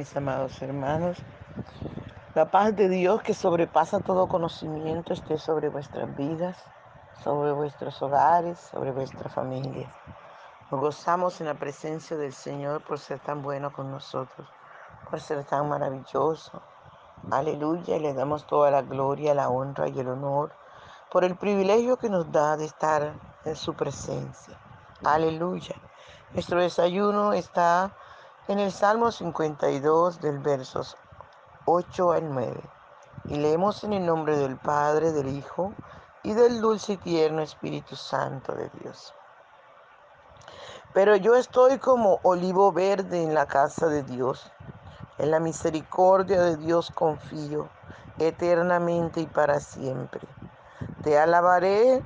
Mis amados hermanos. La paz de Dios que sobrepasa todo conocimiento esté sobre vuestras vidas, sobre vuestros hogares, sobre vuestras familias. Nos gozamos en la presencia del Señor por ser tan bueno con nosotros, por ser tan maravilloso. Aleluya, y le damos toda la gloria, la honra y el honor por el privilegio que nos da de estar en su presencia. Aleluya. Nuestro desayuno está en el Salmo 52 del versos 8 al 9. Y leemos en el nombre del Padre, del Hijo y del dulce y tierno Espíritu Santo de Dios. Pero yo estoy como olivo verde en la casa de Dios. En la misericordia de Dios confío eternamente y para siempre. Te alabaré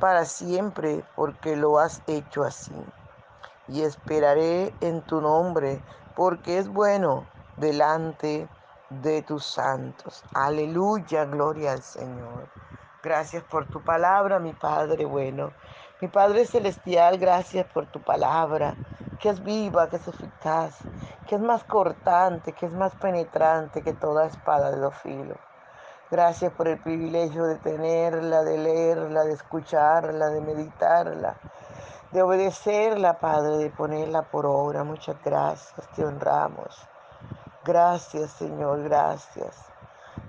para siempre porque lo has hecho así y esperaré en tu nombre, porque es bueno delante de tus santos. Aleluya, gloria al Señor. Gracias por tu palabra, mi Padre bueno. Mi Padre Celestial, gracias por tu palabra, que es viva, que es eficaz, que es más cortante, que es más penetrante que toda espada de dos filos. Gracias por el privilegio de tenerla, de leerla, de escucharla, de meditarla de obedecerla, Padre, de ponerla por obra. Muchas gracias, te honramos. Gracias, Señor, gracias.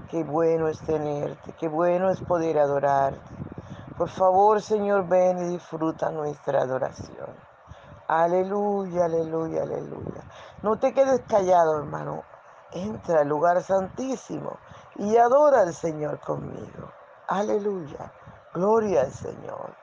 Qué bueno es tenerte, qué bueno es poder adorarte. Por favor, Señor, ven y disfruta nuestra adoración. Aleluya, aleluya, aleluya. No te quedes callado, hermano. Entra al lugar santísimo y adora al Señor conmigo. Aleluya. Gloria al Señor.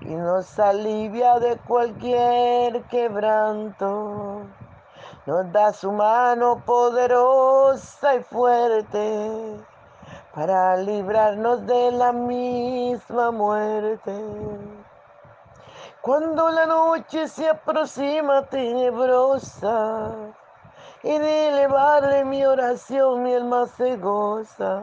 y nos alivia de cualquier quebranto. Nos da su mano poderosa y fuerte para librarnos de la misma muerte. Cuando la noche se aproxima tenebrosa, y de elevarle mi oración mi alma se goza.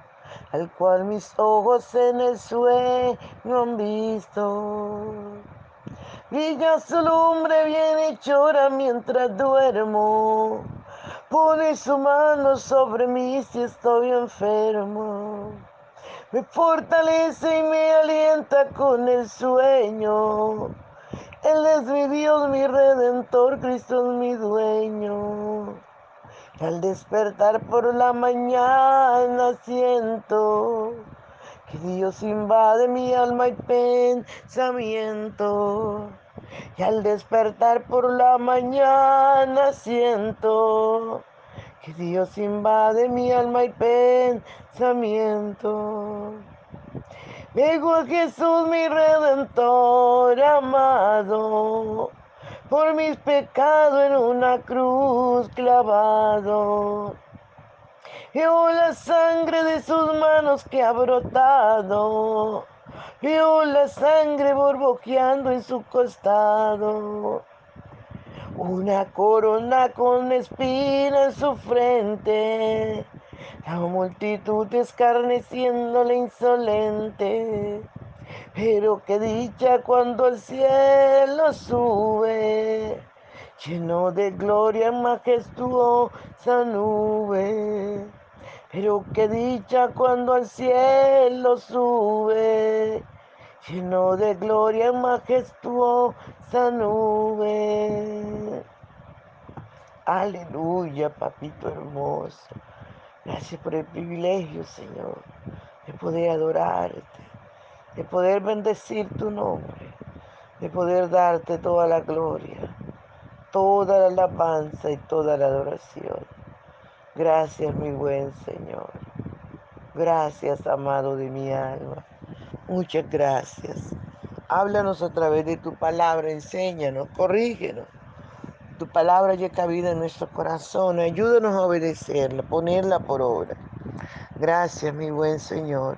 al cual mis ojos en el sueño han visto. Brilla su lumbre bien hechora mientras duermo. Pone su mano sobre mí si estoy enfermo. Me fortalece y me alienta con el sueño. Él es mi Dios, mi redentor, Cristo es mi dueño. Al despertar por la mañana siento que Dios invade mi alma y pensamiento. Y al despertar por la mañana siento que Dios invade mi alma y pensamiento. Vengo a Jesús mi redentor amado por mis pecados en una cruz clavado. Veo la sangre de sus manos que ha brotado. Veo la sangre borboqueando en su costado. Una corona con espina en su frente. La multitud escarneciéndole insolente. Pero qué dicha cuando el cielo sube, lleno de gloria majestuosa nube. Pero qué dicha cuando al cielo sube, lleno de gloria majestuosa nube. Aleluya, papito hermoso. Gracias por el privilegio, Señor, de poder adorarte, de poder bendecir tu nombre, de poder darte toda la gloria, toda la alabanza y toda la adoración. Gracias, mi buen Señor. Gracias, amado de mi alma. Muchas gracias. Háblanos a través de tu palabra, enséñanos, corrígenos. Tu palabra ya cabida en nuestro corazón. Ayúdanos a obedecerla, ponerla por obra. Gracias, mi buen Señor.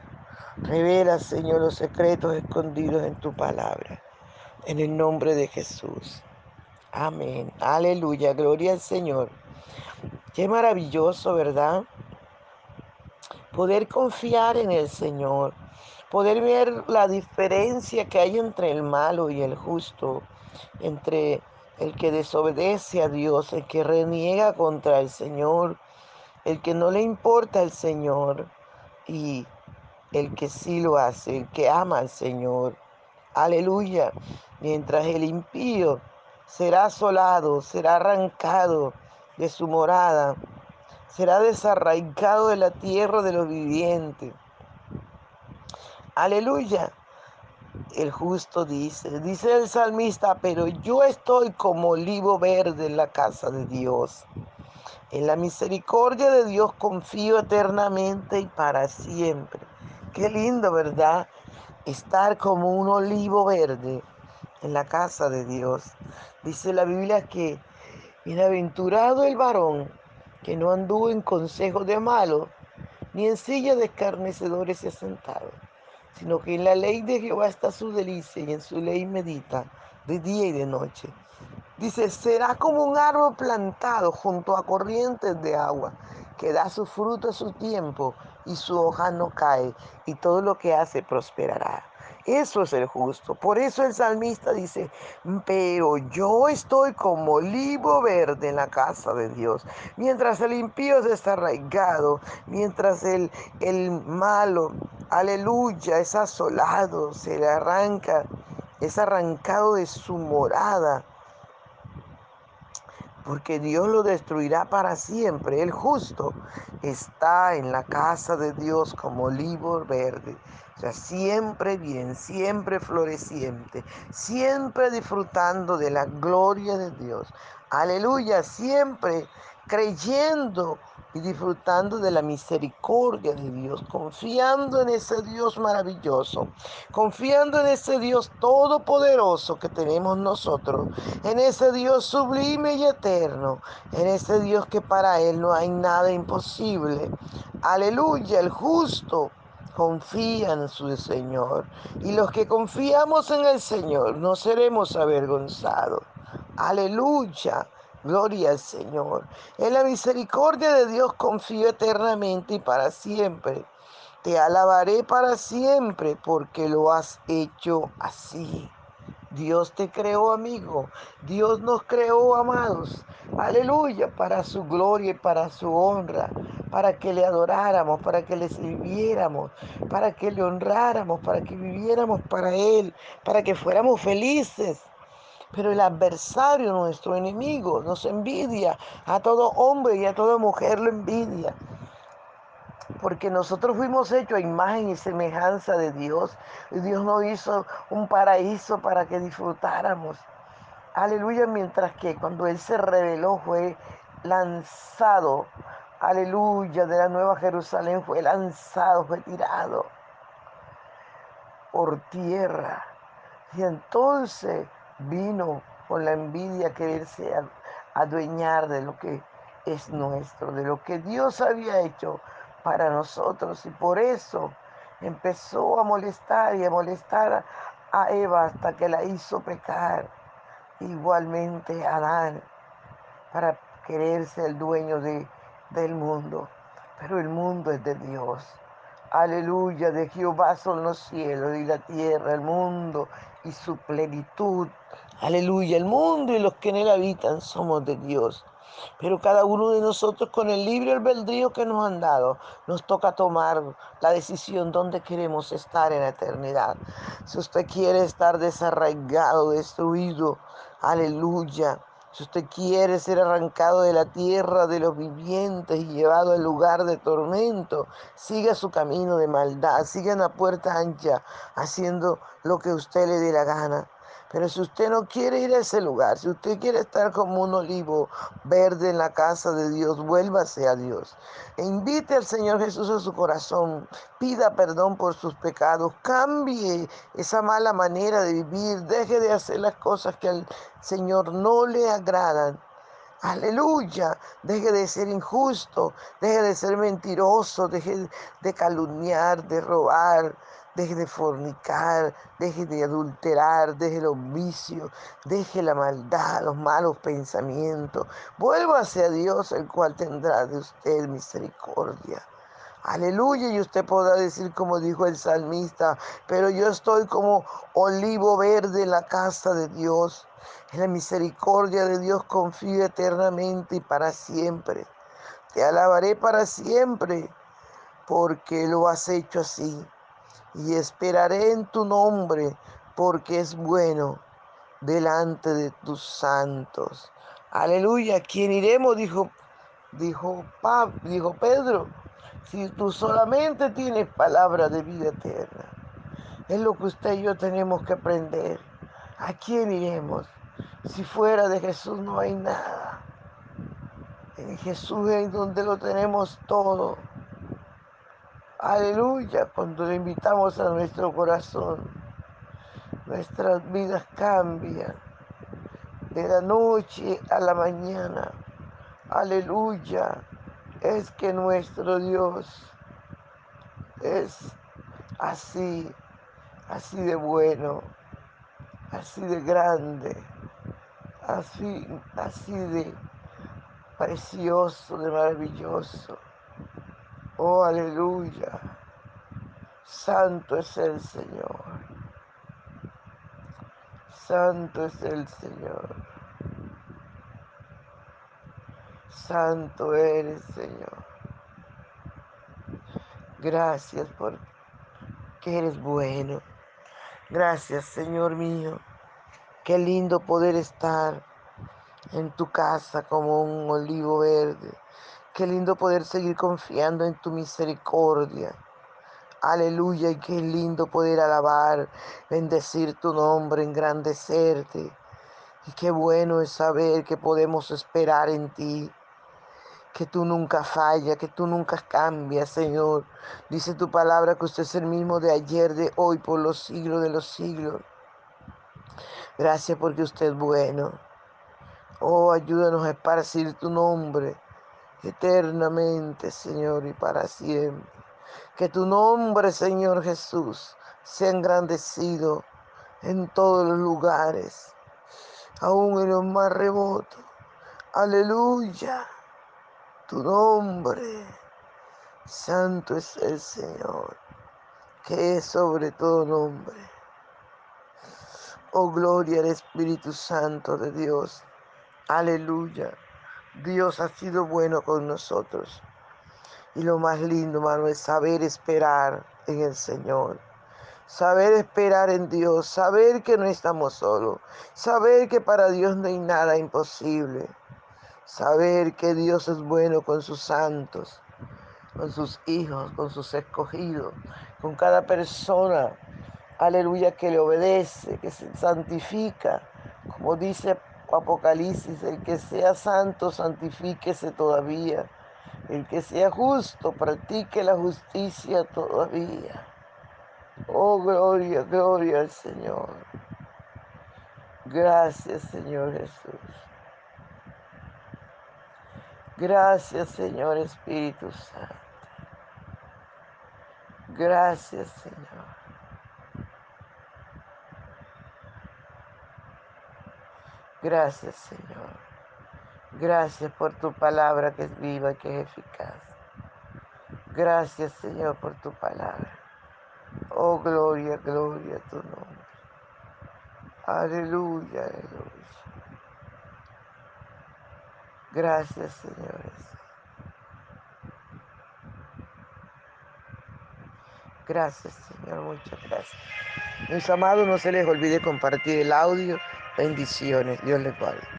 Revela, Señor, los secretos escondidos en tu palabra. En el nombre de Jesús. Amén. Aleluya. Gloria al Señor. Qué maravilloso, ¿verdad? Poder confiar en el Señor. Poder ver la diferencia que hay entre el malo y el justo. Entre el que desobedece a Dios, el que reniega contra el Señor, el que no le importa al Señor y el que sí lo hace, el que ama al Señor. Aleluya. Mientras el impío será asolado, será arrancado de su morada, será desarraigado de la tierra de los vivientes. Aleluya. El justo dice, dice el salmista, pero yo estoy como olivo verde en la casa de Dios. En la misericordia de Dios confío eternamente y para siempre. Qué lindo, ¿verdad? Estar como un olivo verde en la casa de Dios. Dice la Biblia que bienaventurado el varón que no anduvo en consejo de malo, ni en silla de escarnecedores se ha sentado, sino que en la ley de Jehová está su delicia y en su ley medita de día y de noche. Dice, será como un árbol plantado junto a corrientes de agua, que da su fruto a su tiempo y su hoja no cae, y todo lo que hace prosperará. Eso es el justo. Por eso el salmista dice, pero yo estoy como olivo verde en la casa de Dios. Mientras el impío es desarraigado, mientras el, el malo, aleluya, es asolado, se le arranca, es arrancado de su morada porque Dios lo destruirá para siempre. El justo está en la casa de Dios como olivo verde. O sea, siempre bien, siempre floreciente, siempre disfrutando de la gloria de Dios. Aleluya, siempre creyendo y disfrutando de la misericordia de Dios, confiando en ese Dios maravilloso, confiando en ese Dios todopoderoso que tenemos nosotros, en ese Dios sublime y eterno, en ese Dios que para Él no hay nada imposible. Aleluya, el justo confía en su Señor. Y los que confiamos en el Señor no seremos avergonzados. Aleluya. Gloria al Señor. En la misericordia de Dios confío eternamente y para siempre. Te alabaré para siempre porque lo has hecho así. Dios te creó, amigo. Dios nos creó, amados. Aleluya, para su gloria y para su honra, para que le adoráramos, para que le sirviéramos, para que le honráramos, para que viviéramos para Él, para que fuéramos felices. Pero el adversario, nuestro enemigo, nos envidia. A todo hombre y a toda mujer lo envidia. Porque nosotros fuimos hechos a imagen y semejanza de Dios. Y Dios nos hizo un paraíso para que disfrutáramos. Aleluya, mientras que cuando Él se reveló fue lanzado. Aleluya, de la nueva Jerusalén fue lanzado, fue tirado por tierra. Y entonces vino con la envidia a quererse adueñar de lo que es nuestro, de lo que Dios había hecho para nosotros. Y por eso empezó a molestar y a molestar a Eva hasta que la hizo pecar. Igualmente a Adán, para quererse el dueño de, del mundo. Pero el mundo es de Dios. Aleluya, de Jehová son los cielos y la tierra, el mundo y su plenitud. Aleluya, el mundo y los que en él habitan somos de Dios. Pero cada uno de nosotros con el libre albedrío que nos han dado, nos toca tomar la decisión dónde queremos estar en la eternidad. Si usted quiere estar desarraigado, destruido, aleluya, Si usted quiere ser arrancado de la tierra de los vivientes y llevado al lugar de tormento, siga su camino de maldad, siga en la puerta ancha, haciendo lo que usted le dé la gana. Pero si usted no quiere ir a ese lugar, si usted quiere estar como un olivo verde en la casa de Dios, vuélvase a Dios. E invite al Señor Jesús a su corazón, pida perdón por sus pecados, cambie esa mala manera de vivir, deje de hacer las cosas que al Señor no le agradan. Aleluya, deje de ser injusto, deje de ser mentiroso, deje de calumniar, de robar, deje de fornicar, deje de adulterar, deje los vicios, deje la maldad, los malos pensamientos. Vuélvase a Dios, el cual tendrá de usted misericordia. Aleluya, y usted podrá decir como dijo el salmista, pero yo estoy como olivo verde en la casa de Dios. En la misericordia de Dios confío eternamente y para siempre. Te alabaré para siempre, porque lo has hecho así y esperaré en tu nombre, porque es bueno delante de tus santos. Aleluya, ¿quién iremos? Dijo, dijo, dijo Pedro, si tú solamente tienes palabra de vida eterna. Es lo que usted y yo tenemos que aprender. ¿A quién iremos? Si fuera de Jesús no hay nada. En Jesús es donde lo tenemos todo. Aleluya, cuando le invitamos a nuestro corazón, nuestras vidas cambian de la noche a la mañana. Aleluya, es que nuestro Dios es así, así de bueno, así de grande, así, así de precioso, de maravilloso. Oh, aleluya. Santo es el Señor. Santo es el Señor. Santo eres, Señor. Gracias por que eres bueno. Gracias, Señor mío. Qué lindo poder estar en tu casa como un olivo verde Qué lindo poder seguir confiando en tu misericordia. Aleluya, y qué lindo poder alabar, bendecir tu nombre, engrandecerte. Y qué bueno es saber que podemos esperar en ti, que tú nunca fallas, que tú nunca cambias, Señor. Dice tu palabra que usted es el mismo de ayer, de hoy, por los siglos de los siglos. Gracias porque usted es bueno. Oh, ayúdanos a esparcir tu nombre eternamente, Señor, y para siempre. Que tu nombre, Señor Jesús, sea engrandecido en todos los lugares, aún en los más remotos. Aleluya. Tu nombre, santo es el Señor, que es sobre todo nombre. Oh, gloria al Espíritu Santo de Dios. Aleluya. Dios ha sido bueno con nosotros. Y lo más lindo, hermano, es saber esperar en el Señor. Saber esperar en Dios, saber que no estamos solos, saber que para Dios no hay nada imposible, saber que Dios es bueno con sus santos, con sus hijos, con sus escogidos, con cada persona, aleluya, que le obedece, que se santifica, como dice Apocalipsis, el que sea santo, santifíquese todavía. El que sea justo, practique la justicia todavía. Oh, gloria, gloria al Señor. Gracias, Señor Jesús. Gracias, Señor Espíritu Santo. Gracias, Señor. Gracias, Señor. Gracias por tu palabra que es viva y que es eficaz. Gracias, Señor, por tu palabra. Oh, gloria, gloria a tu nombre. Aleluya, aleluya. Gracias, señores. Gracias, Señor, muchas gracias. Mis amados, no se les olvide compartir el audio. Bendiciones. Dios les guarde.